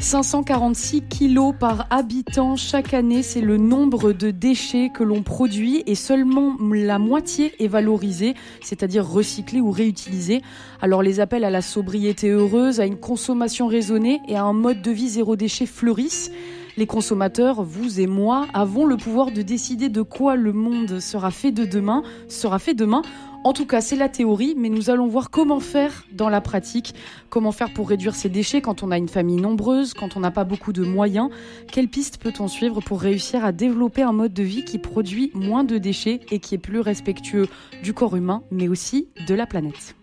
546 kilos par habitant chaque année, c'est le nombre de déchets que l'on produit et seulement la moitié est valorisée, c'est-à-dire recyclée ou réutilisée. Alors les appels à la sobriété heureuse, à une consommation raisonnée et à un mode de vie zéro déchet fleurissent. Les consommateurs, vous et moi, avons le pouvoir de décider de quoi le monde sera fait de demain, sera fait demain. En tout cas, c'est la théorie, mais nous allons voir comment faire dans la pratique, comment faire pour réduire ces déchets quand on a une famille nombreuse, quand on n'a pas beaucoup de moyens? Quelle piste peut-on suivre pour réussir à développer un mode de vie qui produit moins de déchets et qui est plus respectueux du corps humain, mais aussi de la planète?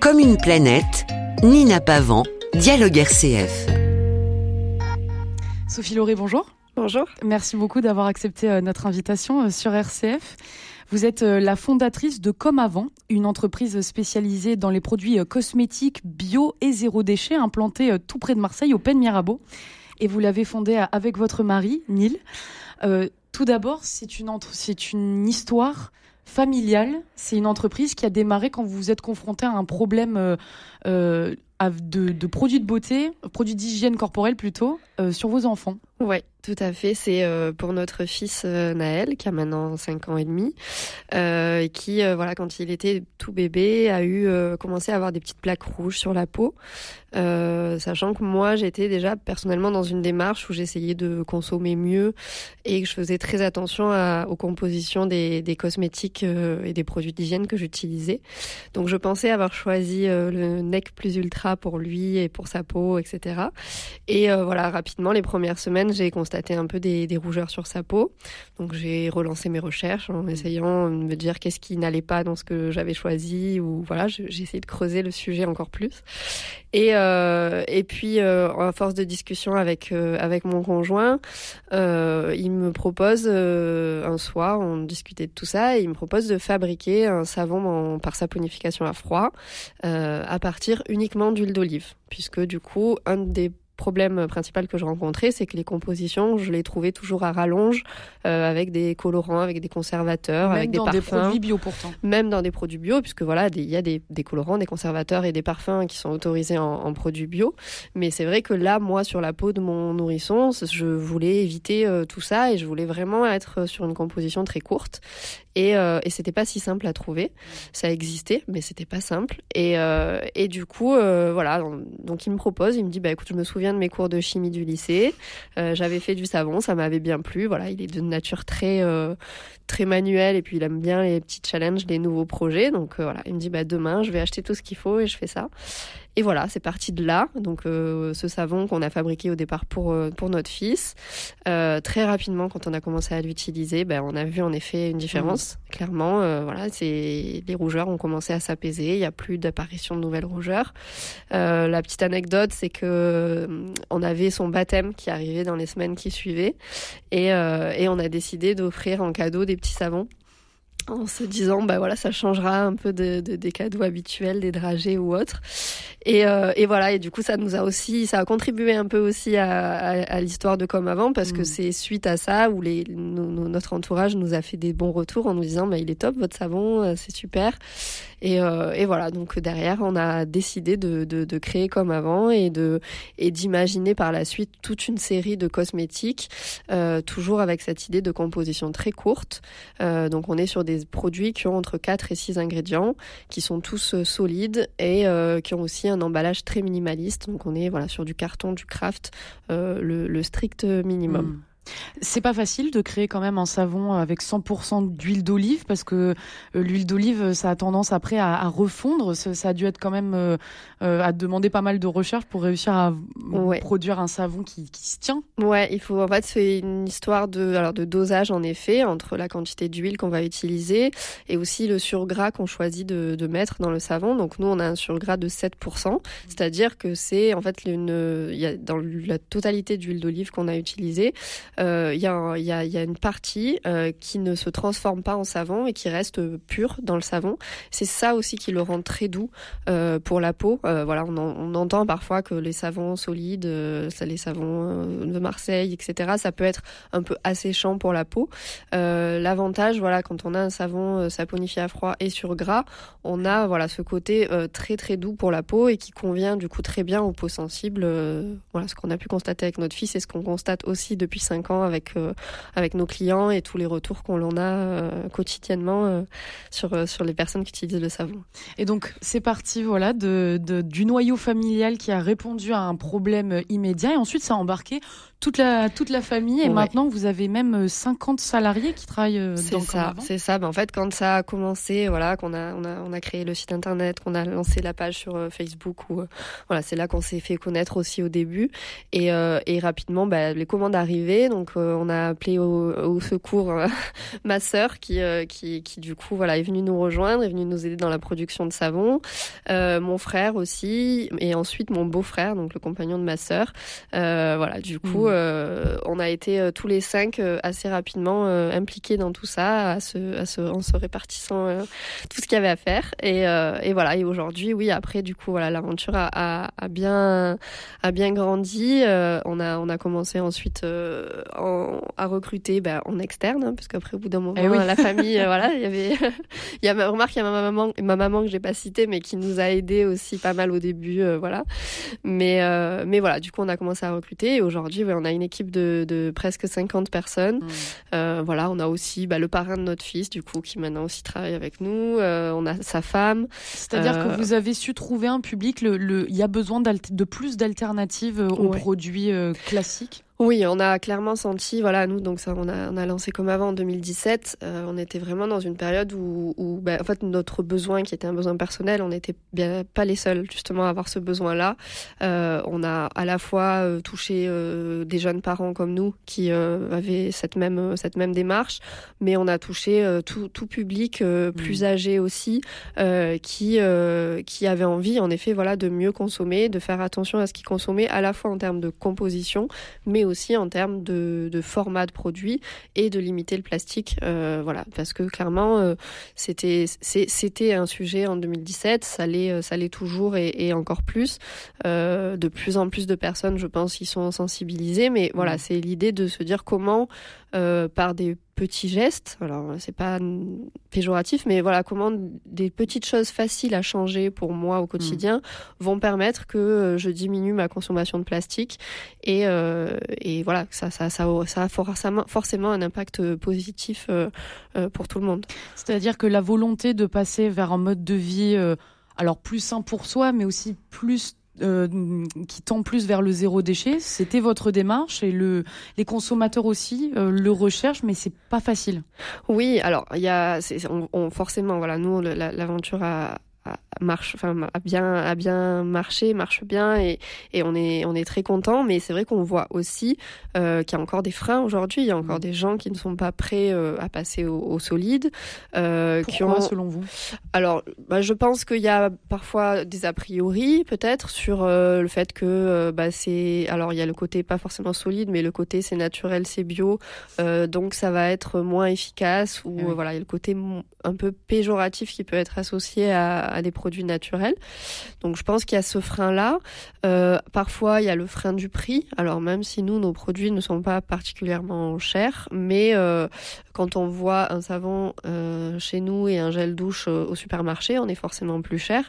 Comme une planète, Nina Pavant, Dialogue RCF. Sophie Lauré, bonjour. Bonjour. Merci beaucoup d'avoir accepté euh, notre invitation euh, sur RCF. Vous êtes euh, la fondatrice de Comme Avant, une entreprise spécialisée dans les produits cosmétiques bio et zéro déchet, implantée tout près de Marseille, au Pen Mirabeau. Et vous l'avez fondée avec votre mari, Neil. tout d'abord, c'est une, c'est une histoire familiale. C'est une entreprise qui a démarré quand vous vous êtes confronté à un problème euh, de, de, produits de beauté, produits d'hygiène corporelle plutôt, euh, sur vos enfants. Oui, tout à fait. C'est euh, pour notre fils euh, Naël, qui a maintenant 5 ans et demi, euh, qui, voilà, quand il était tout bébé, a eu commencé à avoir des petites plaques rouges sur la peau, sachant que moi, j'étais déjà personnellement dans une démarche où j'essayais de consommer mieux et que je faisais très attention à, aux compositions des, des cosmétiques et des produits d'hygiène que j'utilisais. Donc, je pensais avoir choisi le NEC plus ultra pour lui et pour sa peau, etc. Et voilà, rapidement, les premières semaines, j'ai constaté un peu des, rougeurs sur sa peau. Donc j'ai relancé mes recherches en essayant de me dire qu'est-ce qui n'allait pas dans ce que j'avais choisi ou voilà, j'ai essayé de creuser le sujet encore plus. Et, euh, et puis euh, à force de discussion avec euh, avec mon conjoint, il me propose un soir, on discutait de tout ça, et il me propose de fabriquer un savon par saponification à froid à partir uniquement d'huile d'olive, puisque du coup un des problème principal que je rencontrais, c'est que les compositions, je les trouvais toujours à rallonge, euh, avec des colorants, avec des conservateurs, même avec des parfums. Même dans des produits bio pourtant. Même dans des produits bio, puisque voilà, il y a des, des, colorants, des conservateurs et des parfums qui sont autorisés en, en produits bio. Mais c'est vrai que là, moi, sur la peau de mon nourrisson, je voulais éviter euh, tout ça et je voulais vraiment être sur une composition très courte. Et, euh, et c'était pas si simple à trouver. Ça existait, mais c'était pas simple. Et, euh, du coup, euh, voilà. Donc il me propose, il me dit, bah écoute, je me souviens de mes cours de chimie du lycée. Euh, j'avais fait du savon, ça m'avait bien plu. Voilà, il est de nature très très manuelle et puis il aime bien les petits challenges, les nouveaux projets. Donc voilà, il me dit, bah demain, je vais acheter tout ce qu'il faut et je fais ça. Et voilà, c'est parti de là. Donc euh, ce savon qu'on a fabriqué au départ pour euh, pour notre fils, euh, très rapidement quand on a commencé à l'utiliser, ben on a vu en effet une différence. Mmh. Clairement, voilà, c'est les rougeurs ont commencé à s'apaiser. Il y a plus d'apparition de nouvelles rougeurs. La petite anecdote, c'est que on avait son baptême qui arrivait dans les semaines qui suivaient, et et on a décidé d'offrir en cadeau des petits savons en se disant bah voilà ça changera un peu de, de, des cadeaux habituels des dragées ou autres. Et, euh, et, voilà et du coup ça nous a aussi ça a contribué un peu aussi à, à, à l'histoire de comme avant parce mmh. que c'est suite à ça où les nos, notre entourage nous a fait des bons retours en nous disant bah il est top votre savon euh, c'est super. Et, euh, et, voilà donc derrière on a décidé de, de, de créer comme avant et de et d'imaginer par la suite toute une série de cosmétiques euh, toujours avec cette idée de composition très courte. Donc on est sur des produits qui ont entre 4 et 6 ingrédients qui sont tous euh, solides et euh, qui ont aussi un emballage très minimaliste donc on est voilà sur du carton du craft euh, le, strict minimum mmh. C'est pas facile de créer quand même un savon avec 100% d'huile d'olive parce que euh, l'huile d'olive, ça a tendance après à, à refondre. Ça, a dû être quand même euh, euh, à demander pas mal de recherches pour réussir à ouais. produire un savon qui, qui, se tient. Ouais, il faut en fait c'est une histoire de alors de dosage en effet entre la quantité d'huile qu'on va utiliser et aussi le surgras qu'on choisit de, de, mettre dans le savon. Donc nous on a un surgras de 7%, c'est-à-dire que c'est en fait une y a dans la totalité d'huile d'olive qu'on a utilisé il y, a, y, a, une partie qui ne se transforme pas en savon et qui reste pure dans le savon. C'est ça aussi qui le rend très doux pour la peau. voilà, on, entend parfois que les savons solides, les savons de Marseille, etc., ça peut être un peu asséchant pour la peau. L'avantage, voilà, quand on a un savon saponifié à froid et sur gras, on a voilà ce côté très très doux pour la peau et qui convient du coup très bien aux peaux sensibles. Euh, voilà ce qu'on a pu constater avec notre fils et ce qu'on constate aussi depuis 5 ans avec, euh, avec nos clients et tous les retours qu'on en a euh, quotidiennement sur, sur les personnes qui utilisent le savon. Et donc c'est parti voilà de, du noyau familial qui a répondu à un problème immédiat et ensuite ça a embarqué toute la, toute la famille et maintenant vous avez même 50 salariés qui travaillent dans C'est ça, c'est ça. Ben, en fait, quand ça a commencé, voilà, qu'on a, on a, on a créé le site internet, qu'on a lancé la page sur Facebook ou voilà, c'est là qu'on s'est fait connaître aussi au début. Et, euh, et rapidement, bah, les commandes arrivaient. Donc, euh, on a appelé au, au secours euh, ma sœur qui, qui, qui, du coup, voilà, est venue nous rejoindre, est venue nous aider dans la production de savon. mon frère aussi. Et ensuite, mon beau-frère, donc le compagnon de ma sœur. voilà, du coup, mmh. on a été tous les cinq assez rapidement impliqués dans tout ça, à se, à se, en se répartissant tout ce qu'il y avait à faire. Et, et voilà. Et aujourd'hui, oui, après, du coup, voilà, l'aventure a, a, a bien a bien grandi. Euh, on a on a commencé ensuite euh, à recruter bah, en externe, hein, parce qu'après au bout d'un moment, eh la famille, euh, voilà, il y avait il y a ma remarque, il y a ma maman ma maman que j'ai pas citée, mais qui nous a aidé aussi pas mal au début, voilà. Mais mais voilà, du coup on a commencé à recruter et aujourd'hui on a une équipe de, de presque 50 personnes. Mmh. voilà, on a aussi bah, le parrain de notre fils, du coup, qui maintenant aussi travaille avec nous. on a sa femme. C'est-à-dire que vous avez su trouver un public. Le, il y a besoin de plus d'alternatives aux produits euh, classiques? Oui, on a clairement senti, voilà, nous, donc ça, on a, on a lancé comme avant en 2017. Euh, on était vraiment dans une période où, où bah, en fait, notre besoin, qui était un besoin personnel, on n'était bien pas les seuls justement à avoir ce besoin-là. Euh, on a à la fois euh, touché des jeunes parents comme nous qui avaient cette même cette même démarche, mais on a touché tout, tout public plus mmh. âgé aussi, qui qui avait envie, en effet, voilà, de mieux consommer, de faire attention à ce qu'ils consommaient, à la fois en termes de composition, mais aussi en termes de, de, format de produit et de limiter le plastique. Euh, voilà, parce que clairement, euh, c'était c'était un sujet en 2017, ça l'est euh, ça l'est toujours et, et, encore plus. Euh, de plus en plus de personnes, je pense, y sont sensibilisées, mais voilà, mmh. c'est l'idée de se dire comment euh, par des petits gestes. Alors, c'est pas péjoratif, mais voilà, comment des petites choses faciles à changer pour moi au quotidien vont permettre que euh, je diminue ma consommation de plastique et, euh, et voilà, ça, ça, ça, ça a forcément, un impact positif pour tout le monde. C'est-à-dire que la volonté de passer vers un mode de vie alors plus sain pour soi, mais aussi plus euh, qui tend plus vers le zéro déchet. C'était votre démarche et le, les consommateurs aussi euh, le recherchent, mais c'est pas facile. Oui, alors il y a, on, forcément, voilà, nous l'aventure a, marche, enfin a bien a bien marché, marche bien et, et on est on est très content. Mais c'est vrai qu'on voit aussi euh, qu'il y a encore des freins aujourd'hui. Il y a encore mmh. des gens qui ne sont pas prêts euh, à passer au, au solide. Euh, Pourquoi, qui ont... selon vous? Alors, bah, je pense qu'il y a parfois des a priori peut-être sur le fait que bah, c'est alors il y a le côté pas forcément solide, mais le côté c'est naturel, c'est bio, donc ça va être moins efficace ou ah voilà il y a le côté un peu péjoratif qui peut être associé à, des produits naturels. Donc je pense qu'il y a ce frein-là. Euh, parfois, il y a le frein du prix. Alors même si nous, nos produits ne sont pas particulièrement chers, mais euh, quand on voit un savon euh, chez nous et un gel douche euh, au supermarché, on est forcément plus cher.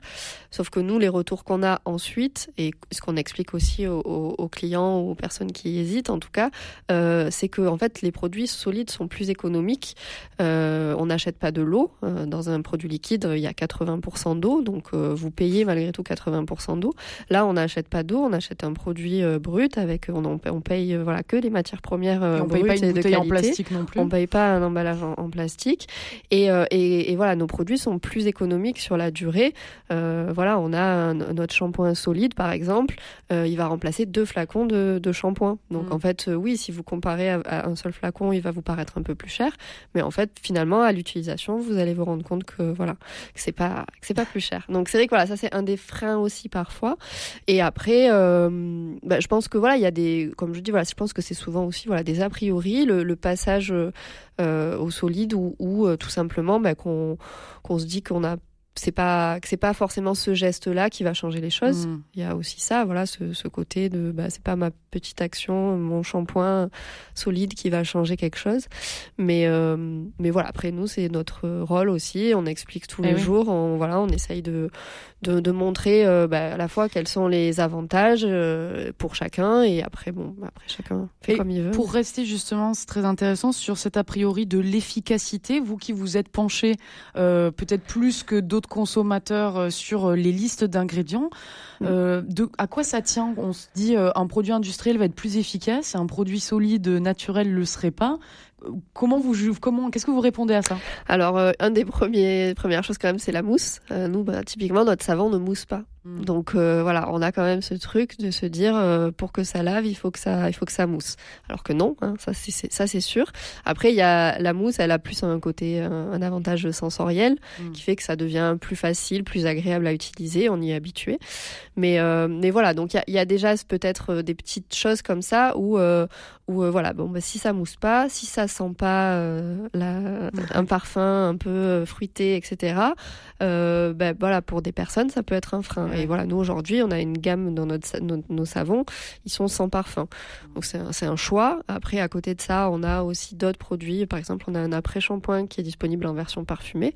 Sauf que nous, les retours qu'on a ensuite, et ce qu'on explique aussi aux, aux, clients ou aux personnes qui hésitent, en tout cas, euh, c'est que en fait, les produits solides sont plus économiques. on n'achète pas de l'eau dans un produit liquide. Il y a 80% d'eau, donc vous payez malgré tout 80% d'eau. Là, on n'achète pas d'eau, on achète un produit brut avec on, on paye voilà que des matières premières on brutes paye pas une et de qualité. en plastique non plus. On paye pas un emballage en, plastique. Et, et, voilà, nos produits sont plus économiques sur la durée. voilà, on a notre shampoing solide, par exemple, il va remplacer deux flacons de, de shampoing. Donc mm. en fait, oui, si vous comparez à, un seul flacon, il va vous paraître un peu plus cher, mais en fait, finalement, à l'utilisation, vous allez vous rendre compte que voilà, que c'est pas que c'est pas plus cher. Donc c'est vrai que voilà, ça c'est un des freins aussi parfois. Et après, euh, bah, je pense que voilà, il y a des, comme je dis voilà, je pense que c'est souvent aussi voilà des a priori, le, passage euh, au solide ou, euh, tout simplement bah, qu'on qu'on se dit qu'on a c'est pas que c'est pas forcément ce geste là qui va changer les choses. Mm. il y a aussi ça voilà ce, ce côté de bah c'est pas ma petite action mon shampoing solide qui va changer quelque chose. Mais euh, mais voilà après nous c'est notre rôle aussi. On explique tous eh les jours on voilà on essaye de de, de montrer euh, bah, à la fois quels sont les avantages euh, pour chacun et après bon après chacun fait comme il veut. pour rester justement c'est très intéressant sur cet a priori de l'efficacité vous qui vous êtes penché peut-être plus que d'autres consommateurs euh, sur euh, les listes d'ingrédients. Mm. Euh, de, à quoi ça tient? On se dit un produit industriel va être plus efficace, un produit solide naturel le serait pas. Comment vous comment qu'est-ce que vous répondez à ça? Alors un des premiers premières choses quand même c'est la mousse. nous bah, typiquement notre savon ne mousse pas. Mm. Donc euh, voilà, on a quand même ce truc de se dire euh, pour que ça lave, il faut que ça, il faut que ça mousse. Alors que non, hein, ça c'est ça c'est sûr. Après il y a la mousse, elle a plus un côté un, avantage sensoriel mm. qui fait que ça devient plus facile, plus agréable à utiliser. On y est habitué. Mais euh, mais voilà, donc il y a, déjà peut-être des petites choses comme ça où où voilà bon bah, si ça mousse pas, si ça sent pas la, un parfum un peu fruité, etc. bah, voilà pour des personnes ça peut être un frein. Et voilà, nous aujourd'hui, on a une gamme dans notre, nos, savons, ils sont sans parfum. Donc c'est un, choix. Après, à côté de ça, on a aussi d'autres produits. Par exemple, on a un après-shampoing qui est disponible en version parfumée,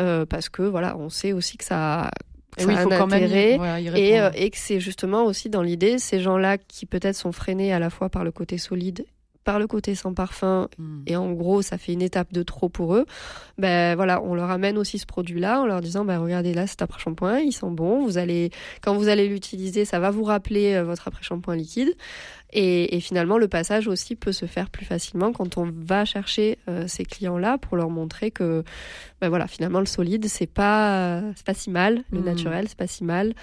euh, parce que voilà, on sait aussi que ça ça oui, a un intérêt et, euh, et que c'est justement aussi dans l'idée ces gens-là qui peut-être sont freinés à la fois par le côté solide par le côté sans parfum hmm. et en gros ça fait une étape de trop pour eux, ben voilà, on leur amène aussi ce produit-là en leur disant ben regardez là c'est après-shampoing, il sent bon, vous allez quand vous allez l'utiliser, ça va vous rappeler euh, votre après-shampoing liquide et, finalement le passage aussi peut se faire plus facilement quand on va chercher euh, ces clients-là pour leur montrer que ben voilà finalement le solide c'est pas c'est pas si mal, le hmm. naturel c'est pas si mal,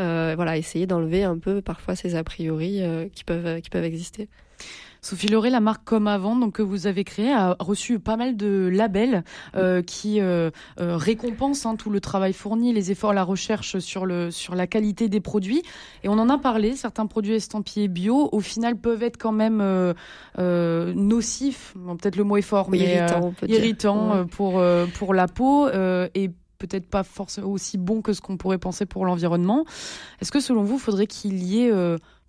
euh, voilà essayer d'enlever un peu parfois ces a priori qui peuvent qui peuvent exister. Sophie Lauré, la marque Comme Avant, donc que vous avez créée, a reçu pas mal de labels euh, qui euh, euh, récompensent hein, tout le travail fourni, les efforts, la recherche sur le sur la qualité des produits. Et on en a parlé. Certains produits estampillés bio, au final, peuvent être quand même nocifs. Peut-être le mot est fort, mais irritant, pour pour la peau et peut-être pas forcément aussi bon que ce qu'on pourrait penser pour l'environnement. Est-ce que selon vous, il faudrait qu'il y ait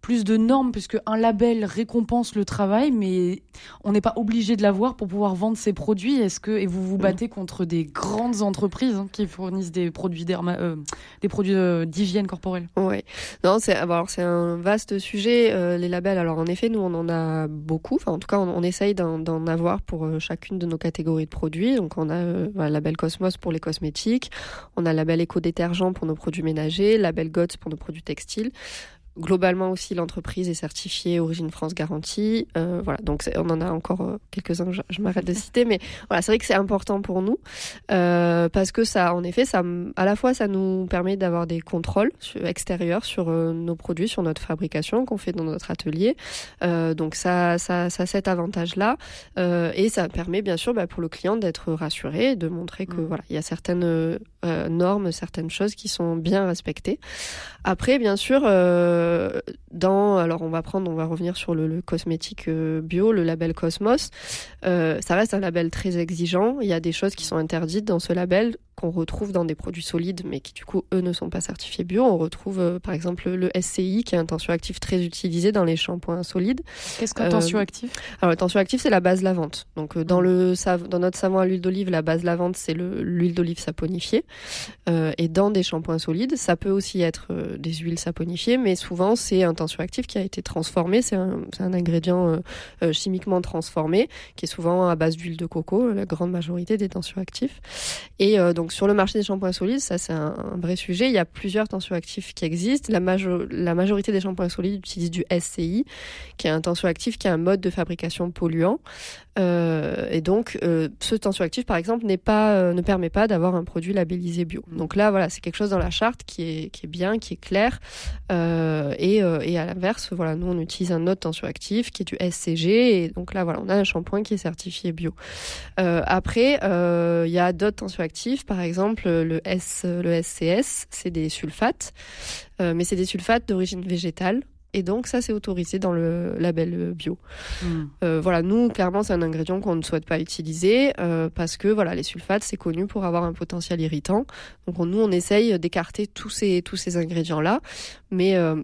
plus de normes, puisque un label récompense le travail, mais on n'est pas obligé de l'avoir pour pouvoir vendre ses produits. Est-ce que et vous vous battez contre des grandes entreprises hein, qui fournissent des produits euh, des produits euh, d'hygiène corporelle? Oui, non, c'est alors c'est un vaste sujet euh, les labels. Alors en effet, nous on en a beaucoup. Enfin, en tout cas, on, essaye d'en avoir pour chacune de nos catégories de produits. Donc on a le label Cosmos pour les cosmétiques, on a label éco-détergent pour nos produits ménagers, label GOTS pour nos produits textiles. Globalement aussi, l'entreprise est certifiée Origine France Garantie. Euh, voilà, donc on en a encore euh, quelques-uns, je, je m'arrête de citer, mais voilà, c'est vrai que c'est important pour nous euh, parce que ça, en effet, ça, à la fois, ça nous permet d'avoir des contrôles extérieurs sur euh, nos produits, sur notre fabrication qu'on fait dans notre atelier. Donc ça, ça, ça a cet avantage-là et ça permet bien sûr bah, pour le client d'être rassuré, de montrer que mmh. voilà, il y a certaines normes, certaines choses qui sont bien respectées. Après, bien sûr. Euh, euh, dans, alors on va prendre, on va revenir sur le, cosmétique euh, bio, le label Cosmos. Euh, ça reste un label très exigeant. Il y a des choses qui sont interdites dans ce label qu'on retrouve dans des produits solides, mais qui du coup eux ne sont pas certifiés bio. On retrouve par exemple le SCI, qui est un tensioactif très utilisé dans les shampoings solides. Qu'est-ce qu'un tensioactif Alors le tensioactif, c'est la base lavante. Donc dans le dans notre savon à l'huile d'olive, la base lavante, c'est l'huile d'olive saponifiée. et dans des shampoings solides, ça peut aussi être des huiles saponifiées, mais souvent c'est un tensioactif qui a été transformé, c'est un, un, ingrédient euh, euh, chimiquement transformé qui est souvent à base d'huile de coco, la grande majorité des tensioactifs. Et euh, donc sur le marché des shampoings solides, ça c'est un, vrai sujet. Il y a plusieurs tensioactifs qui existent. La, majorité des shampoings solides utilisent du SCI, qui est un tensioactif qui est un mode de fabrication polluant. Euh, et donc, euh, ce tensioactif, par exemple, n'est pas, euh, ne permet pas d'avoir un produit labellisé bio. Donc là, voilà, c'est quelque chose dans la charte qui est, bien, qui est clair. et, et à l'inverse, voilà, nous, on utilise un autre tensioactif qui est du SCG. Et donc là, voilà, on a un shampoing qui est certifié bio. après, il y a d'autres tensioactifs, par exemple, le, S, le SCS, c'est des sulfates. mais c'est des sulfates d'origine végétale. Et donc ça, c'est autorisé dans le label bio. Hmm. Euh, voilà, nous, clairement, c'est un ingrédient qu'on ne souhaite pas utiliser euh, parce que voilà, les sulfates, c'est connu pour avoir un potentiel irritant. Donc nous, on essaye d'écarter tous ces, tous ces ingrédients-là. Mais euh,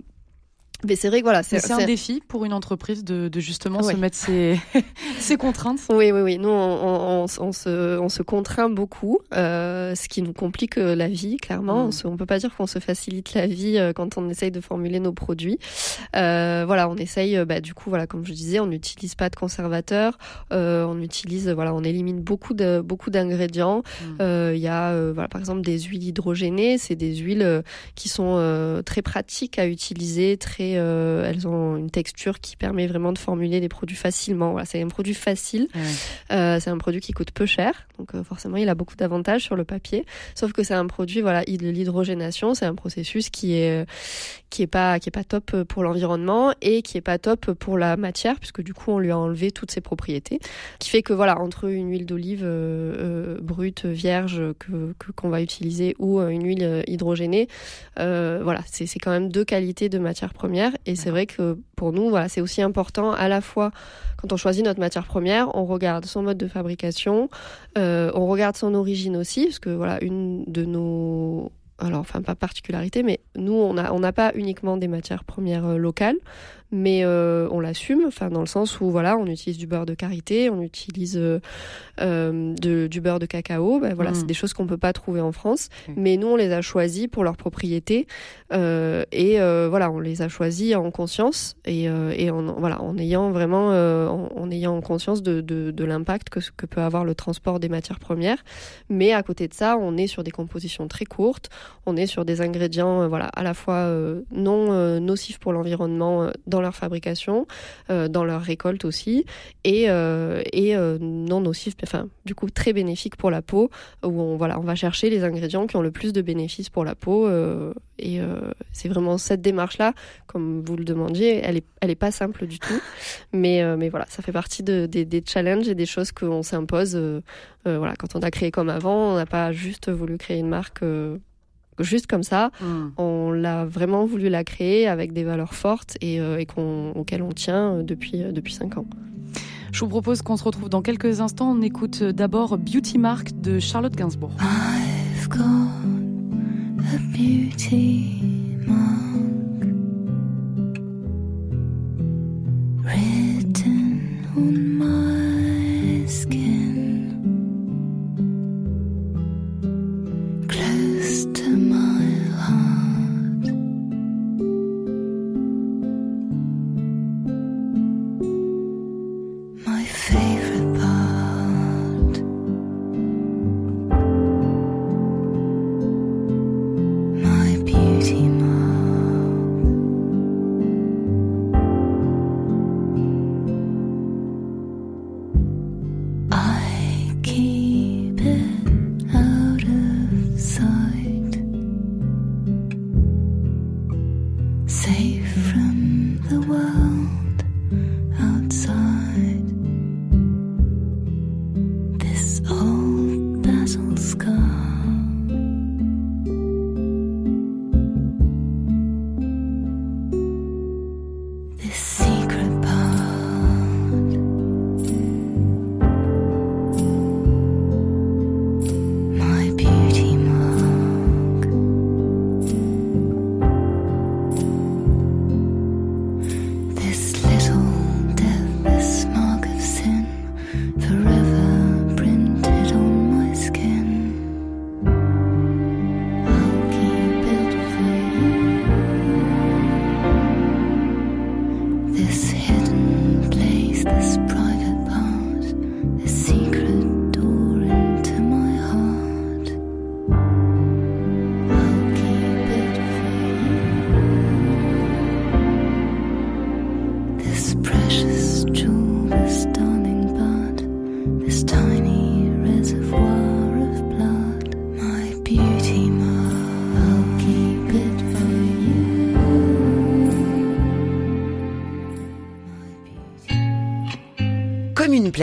mais c'est vrai que voilà, c'est un défi pour une entreprise de, de justement se mettre ses, ses, contraintes. Oui, oui, oui. Nous, on, on, on, se, on se contraint beaucoup, euh, ce qui nous complique euh, la vie, clairement. Mm. On ne peut pas dire qu'on se facilite la vie euh, quand on essaye de formuler nos produits. Euh, voilà, on essaye, bah, du coup, voilà, comme je disais, on n'utilise pas de conservateurs. Euh, on utilise, voilà, on élimine beaucoup de beaucoup d'ingrédients. Mm. Il y a, voilà, par exemple, des huiles hydrogénées. C'est des huiles qui sont très pratiques à utiliser, très euh, elles ont une texture qui permet vraiment de formuler des produits facilement. Voilà, c'est un produit facile. Euh, c'est un produit qui coûte peu cher, donc euh, forcément il a beaucoup d'avantages sur le papier. Sauf que c'est un produit, voilà, l'hydrogénation, c'est un processus qui est qui est pas qui est pas top pour l'environnement et qui est pas top pour la matière puisque du coup on lui a enlevé toutes ses propriétés. Qui fait que voilà entre une huile d'olive brute vierge que qu'on va utiliser ou une huile hydrogénée, voilà c'est quand même deux qualités de matière première et c'est vrai que pour nous, voilà, c'est aussi important à la fois quand on choisit notre matière première, on regarde son mode de fabrication, euh, on regarde son origine aussi, parce que voilà, une de nos alors enfin pas particularité, mais nous on n'a on n'a pas uniquement des matières premières euh, locales mais euh, on l'assume, enfin dans le sens où voilà, on utilise du beurre de karité, on utilise euh, euh de, du beurre de cacao, ben, voilà, c'est mm. des choses qu'on peut pas trouver en France, mais nous on les a choisis pour leurs propriétés euh, et voilà, on les a choisis en conscience et, et en, voilà, en ayant vraiment, en, en, ayant conscience de, de, de l'impact que, que peut avoir le transport des matières premières, mais à côté de ça, on est sur des compositions très courtes, on est sur des ingrédients, voilà, à la fois non nocifs pour l'environnement dans leur fabrication, euh, dans leur récolte aussi, et, euh, et euh, non nocif, enfin du coup très bénéfique pour la peau, où on, voilà, on va chercher les ingrédients qui ont le plus de bénéfices pour la peau. et c'est vraiment cette démarche-là, comme vous le demandiez, elle est, elle est pas simple du tout, mais, mais voilà, ça fait partie de, des, des challenges et des choses qu'on s'impose. voilà, quand on a créé comme avant, on n'a pas juste voulu créer une marque juste comme ça. Hmm. On l'a vraiment voulu la créer avec des valeurs fortes et, euh, et auxquelles on tient euh, depuis, euh, depuis 5 ans. Je vous propose qu'on se retrouve dans quelques instants. On écoute d'abord Beauty Mark de Charlotte Gainsbourg. I've got a beauty mark written on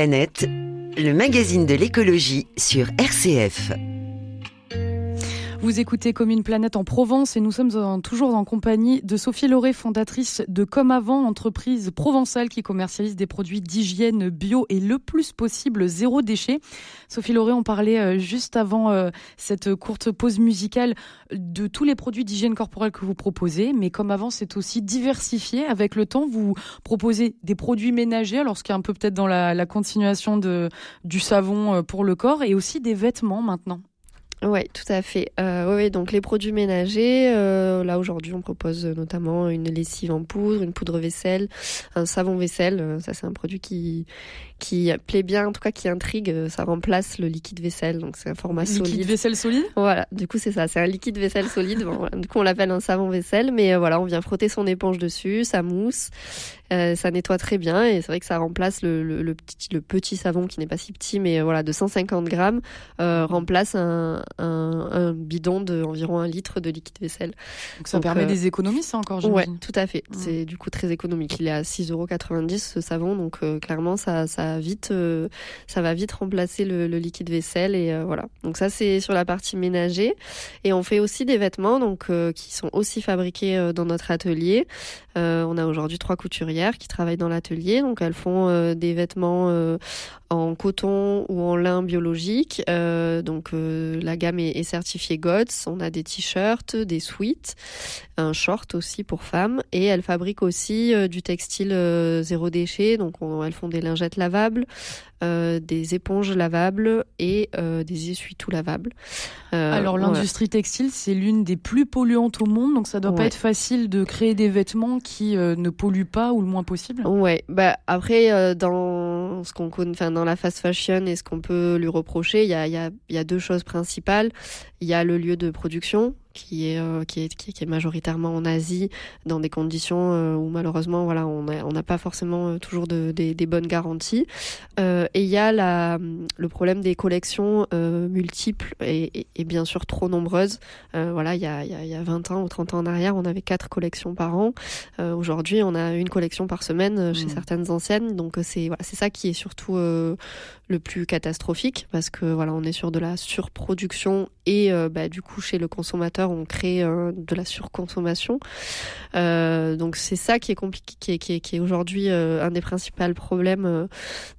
Planète, le magazine de l'écologie sur RCF. Vous écoutez Comme une planète en Provence et nous sommes toujours en compagnie de Sophie Lauré, fondatrice de Comme Avant, entreprise provençale qui commercialise des produits d'hygiène bio et le plus possible zéro déchet. Sophie Lauré, on parlait euh, juste avant euh, cette courte pause musicale de tous les produits d'hygiène corporelle que vous proposez, mais Comme Avant, c'est aussi diversifié. Avec le temps, vous proposez des produits ménagers, alors ce qui est un peu peut-être dans la, continuation du savon euh, pour le corps, et aussi des vêtements maintenant. Oui, tout à fait. Euh, oui, donc les produits ménagers, euh, là aujourd'hui on propose notamment une lessive en poudre, une poudre vaisselle, un savon vaisselle. Euh, ça c'est un produit qui qui plaît bien, en tout cas qui intrigue. Ça remplace le liquide vaisselle, donc c'est un format liquide solide. Liquide vaisselle solide. Voilà, du coup c'est ça, c'est un liquide vaisselle solide. bon, Du coup on l'appelle un savon vaisselle, mais voilà, on vient frotter son éponge dessus, ça mousse, ça nettoie très bien et c'est vrai que ça remplace le, le, le, petit le petit savon qui n'est pas si petit, mais voilà de 150 grammes remplace un un, un, bidon d'environ un litre de liquide vaisselle. Donc ça Donc, permet euh, des économies, ça encore, Ouais, tout à fait. Mmh. C'est du coup très économique. Il est à 6,90€ ce savon, donc euh, clairement ça, ça, vite, euh, ça va vite remplacer le, liquide vaisselle et euh, voilà. Donc ça c'est sur la partie ménager et on fait aussi des vêtements donc euh, qui sont aussi fabriqués dans notre atelier. On a aujourd'hui trois couturières qui travaillent dans l'atelier, donc elles font des vêtements en coton ou en lin biologique. donc la gamme est, est certifiée GOTS. On a des t-shirts, des sweats, un short aussi pour femmes. Et elles fabriquent aussi euh, du textile euh, zéro déchet. Donc on, elles font des lingettes lavables, euh, des éponges lavables et euh, des essuie-tout lavables. Euh, Alors l'industrie voilà. textile, c'est l'une des plus polluantes au monde, donc ça doit ouais. pas être facile de créer des vêtements qui euh, ne polluent pas ou le moins possible. Ouais, bah après euh, dans ce qu'on enfin dans la fast fashion et ce qu'on peut lui reprocher, il y a, y, y a deux choses principales. Il y a le lieu de production qui est, euh, qui, est, qui, est, majoritairement en Asie, dans des conditions euh, où malheureusement voilà, on n'a on pas forcément euh, toujours de, des, des, bonnes garanties. Euh, et il y a la, le problème des collections euh, multiples et, et, et, bien sûr trop nombreuses. voilà, il y, a, il y a 20 ans ou 30 ans en arrière, on avait quatre collections par an. Aujourd'hui, on a une collection par semaine chez mmh. certaines anciennes. Donc c'est voilà, ça qui est surtout le plus catastrophique parce que voilà, on est sur de la surproduction et bah, du coup chez le consommateur on crée euh, de la surconsommation. Euh, donc c'est ça qui est compliqué, qui est, qui est, aujourd'hui euh, un des principaux problèmes euh,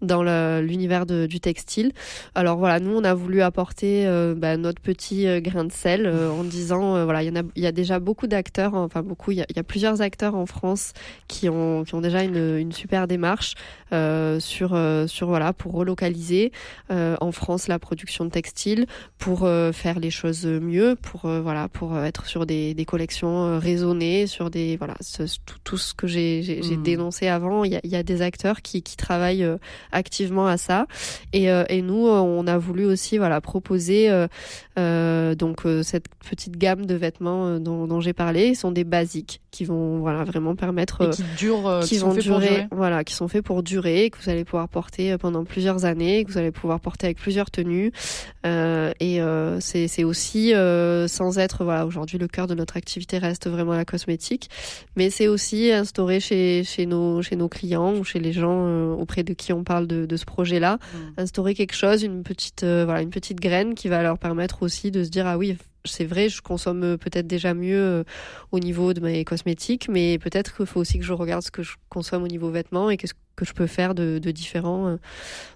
dans l'univers du textile. Alors voilà, nous on a voulu apporter euh, bah, notre petit grain de sel en disant voilà, il y a, déjà beaucoup d'acteurs, enfin beaucoup, il y, a, y, a, plusieurs acteurs en France qui ont, déjà une, une super démarche sur, sur voilà pour relocaliser en France la production de textile, pour faire les choses mieux, pour voilà pour être sur des, des collections raisonnées, sur des voilà ce, tout, tout, ce que j'ai mmh. dénoncé avant. Il y a, y a, des acteurs qui, qui travaillent euh, activement à ça, et, euh, et, nous euh, on a voulu aussi voilà proposer euh, euh donc cette petite gamme de vêtements dont, dont j'ai parlé. Ils sont des basiques qui vont voilà vraiment permettre et qui durent, qui, qui vont durer, durer, voilà, qui sont faits pour durer, que vous allez pouvoir porter pendant plusieurs années, que vous allez pouvoir porter avec plusieurs tenues. et c'est aussi sans être voilà aujourd'hui le cœur de notre activité reste vraiment la cosmétique mais c'est aussi instauré chez, chez, nos, chez nos clients ou chez les gens euh, auprès de qui on parle de, de ce projet-là, mmh. instaurer quelque chose, une petite, euh, voilà, une petite graine qui va leur permettre aussi de se dire ah oui, c'est vrai, je consomme peut-être déjà mieux euh, au niveau de mes cosmétiques, mais peut-être qu'il faut aussi que je regarde ce que je consomme au niveau vêtements et qu'est-ce que je peux faire de, de différent. Euh.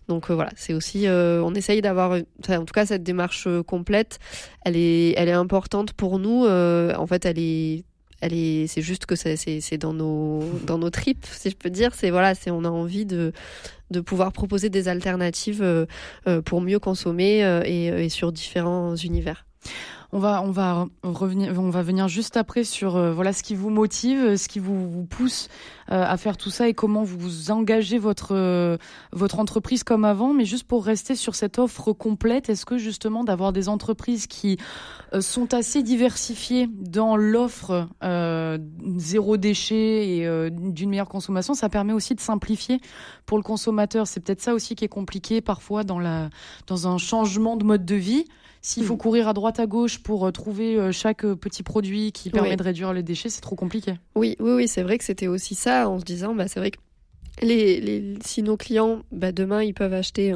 Donc euh, voilà, c'est aussi, euh, on essaye d'avoir, en tout cas cette démarche complète, elle est, elle est importante pour nous. En fait, elle est c'est juste que c'est dans nos dans nos tripes si je peux dire c'est voilà c'est on a envie de de pouvoir proposer des alternatives pour mieux consommer et sur différents univers on va, on va revenir, on va venir juste après sur euh, voilà ce qui vous motive, ce qui vous, pousse euh, à faire tout ça et comment vous engagez votre euh, votre entreprise comme avant. Mais juste pour rester sur cette offre complète, est-ce que justement d'avoir des entreprises qui sont assez diversifiées dans l'offre zéro déchet et d'une meilleure consommation, ça permet aussi de simplifier pour le consommateur? C'est peut-être ça aussi qui est compliqué parfois dans la dans un changement de mode de vie. S'il faut courir à droite à gauche pour trouver chaque petit produit qui permet oui. de réduire les déchets, c'est trop compliqué. Oui, oui, oui, c'est vrai que c'était aussi ça en se disant, bah, c'est vrai que les, si nos clients, bah, demain, ils peuvent acheter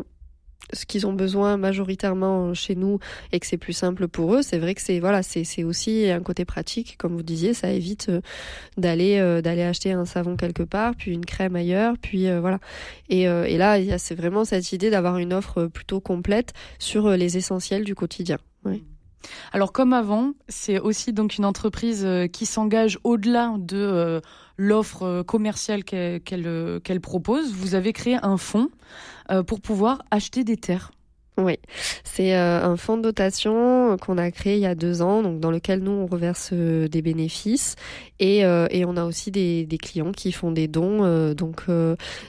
ce qu'ils ont besoin majoritairement chez nous et que c'est plus simple pour eux, c'est vrai que c'est voilà, c'est aussi un côté pratique, comme vous disiez, ça évite euh, d'aller euh, d'aller acheter un savon quelque part, puis une crème ailleurs, puis euh, voilà. Et, et là, c'est vraiment cette idée d'avoir une offre plutôt complète sur les essentiels du quotidien. Alors comme avant, c'est aussi donc une entreprise qui s'engage au-delà de l'offre commerciale qu'elle propose. Vous avez créé un fonds euh, pour pouvoir acheter des terres. Oui, c'est euh, un fonds de dotation qu'on a créé il y a deux ans, donc dans lequel nous on reverse euh, des bénéfices et, euh, et on a aussi des, des, clients qui font des dons. donc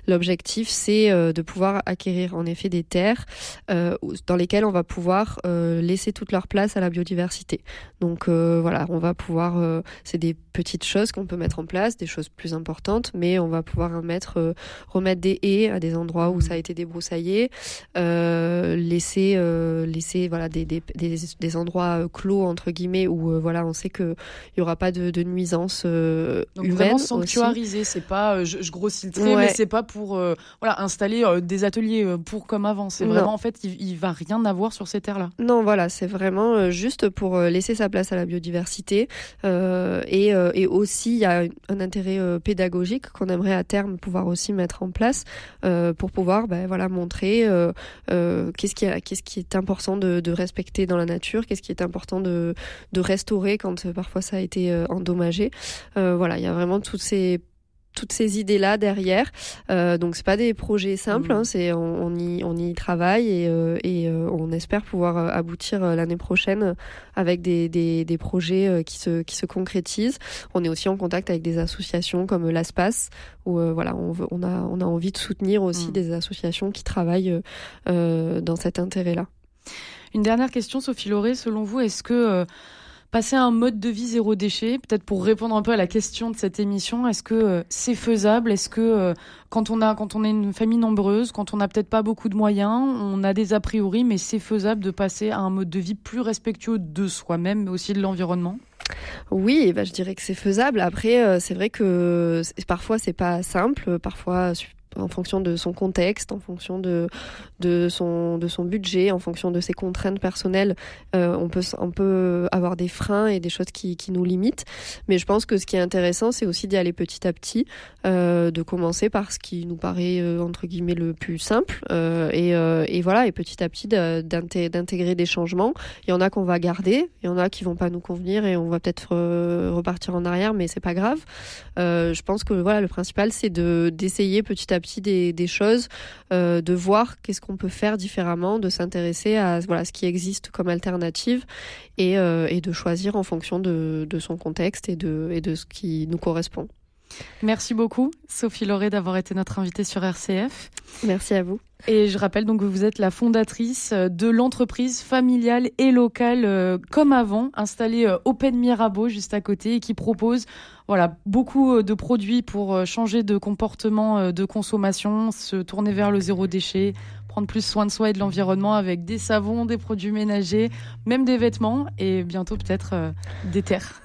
l'objectif c'est de pouvoir acquérir en effet des terres dans lesquelles on va pouvoir laisser toute leur place à la biodiversité. Donc voilà, on va pouvoir, c'est des petites choses qu'on peut mettre en place, des choses plus importantes, mais on va pouvoir mettre, remettre des haies à des endroits où ça a été débroussaillé, les laisser euh, laisser voilà des, des, des, endroits euh, clos entre guillemets où euh, voilà on sait que il y aura pas de, de nuisance Donc vraiment sanctuariser, c'est pas je, grossis le trait, mais c'est pas pour voilà installer des ateliers pour comme avant. C'est vraiment en fait il, il, va rien avoir sur ces terres là. Non voilà c'est vraiment juste pour laisser sa place à la biodiversité et, et aussi il y a un intérêt pédagogique qu'on aimerait à terme pouvoir aussi mettre en place pour pouvoir ben, voilà montrer qu'est-ce qui qu'est-ce qui est important de, respecter dans la nature, qu'est-ce qui est important de, restaurer quand euh, parfois ça a été euh, endommagé. Euh, voilà, il y a vraiment toutes ces toutes ces idées là derrière euh, donc c'est pas des projets simples hein, mmh. c'est on, y on y travaille et, et on espère pouvoir aboutir l'année prochaine avec des, des, des projets qui se qui se concrétisent on est aussi en contact avec des associations comme l'ASPAS où voilà on, veut, on a on a envie de soutenir aussi mmh. des associations qui travaillent dans cet intérêt là une dernière question Sophie Lauré selon vous est-ce que passer à un mode de vie zéro déchet, peut-être pour répondre un peu à la question de cette émission, est-ce que euh, c'est faisable? Est-ce que euh, quand on a quand on est une famille nombreuse, quand on n'a peut-être pas beaucoup de moyens, on a des a priori, mais c'est faisable de passer à un mode de vie plus respectueux de soi-même, mais aussi de l'environnement? Oui, bah, je dirais que c'est faisable. Après, euh, c'est vrai que parfois c'est pas simple, parfois en fonction de son contexte, en fonction de, son, budget, en fonction de ses contraintes personnelles, euh, on, peut, avoir des freins et des choses qui, nous limitent. Mais je pense que ce qui est intéressant, c'est aussi d'y aller petit à petit, euh, de commencer par ce qui nous paraît, euh, entre guillemets, le plus simple. Et, et, voilà, et petit à petit d'intégrer des changements. Il y en a qu'on va garder, il y en a qui vont pas nous convenir et on va peut-être repartir en arrière, mais c'est pas grave. je pense que voilà, le principal, c'est d'essayer petit à petit des, des choses, euh, de voir qu'est-ce qu'on peut faire différemment, de s'intéresser à voilà, ce qui existe comme alternative et, euh, de choisir en fonction de, son contexte et de ce qui nous correspond. Merci beaucoup, Sophie Lauré, d'avoir été notre invitée sur RCF. Merci à vous. Et je rappelle donc que vous êtes la fondatrice de l'entreprise familiale et locale euh, comme avant, installée Open Mirabeau juste à côté et qui propose voilà, beaucoup euh, de produits pour euh, changer de comportement euh, de consommation, se tourner vers le zéro déchet, prendre plus soin de soi et de l'environnement avec des savons, des produits ménagers, même des vêtements et bientôt peut-être des terres.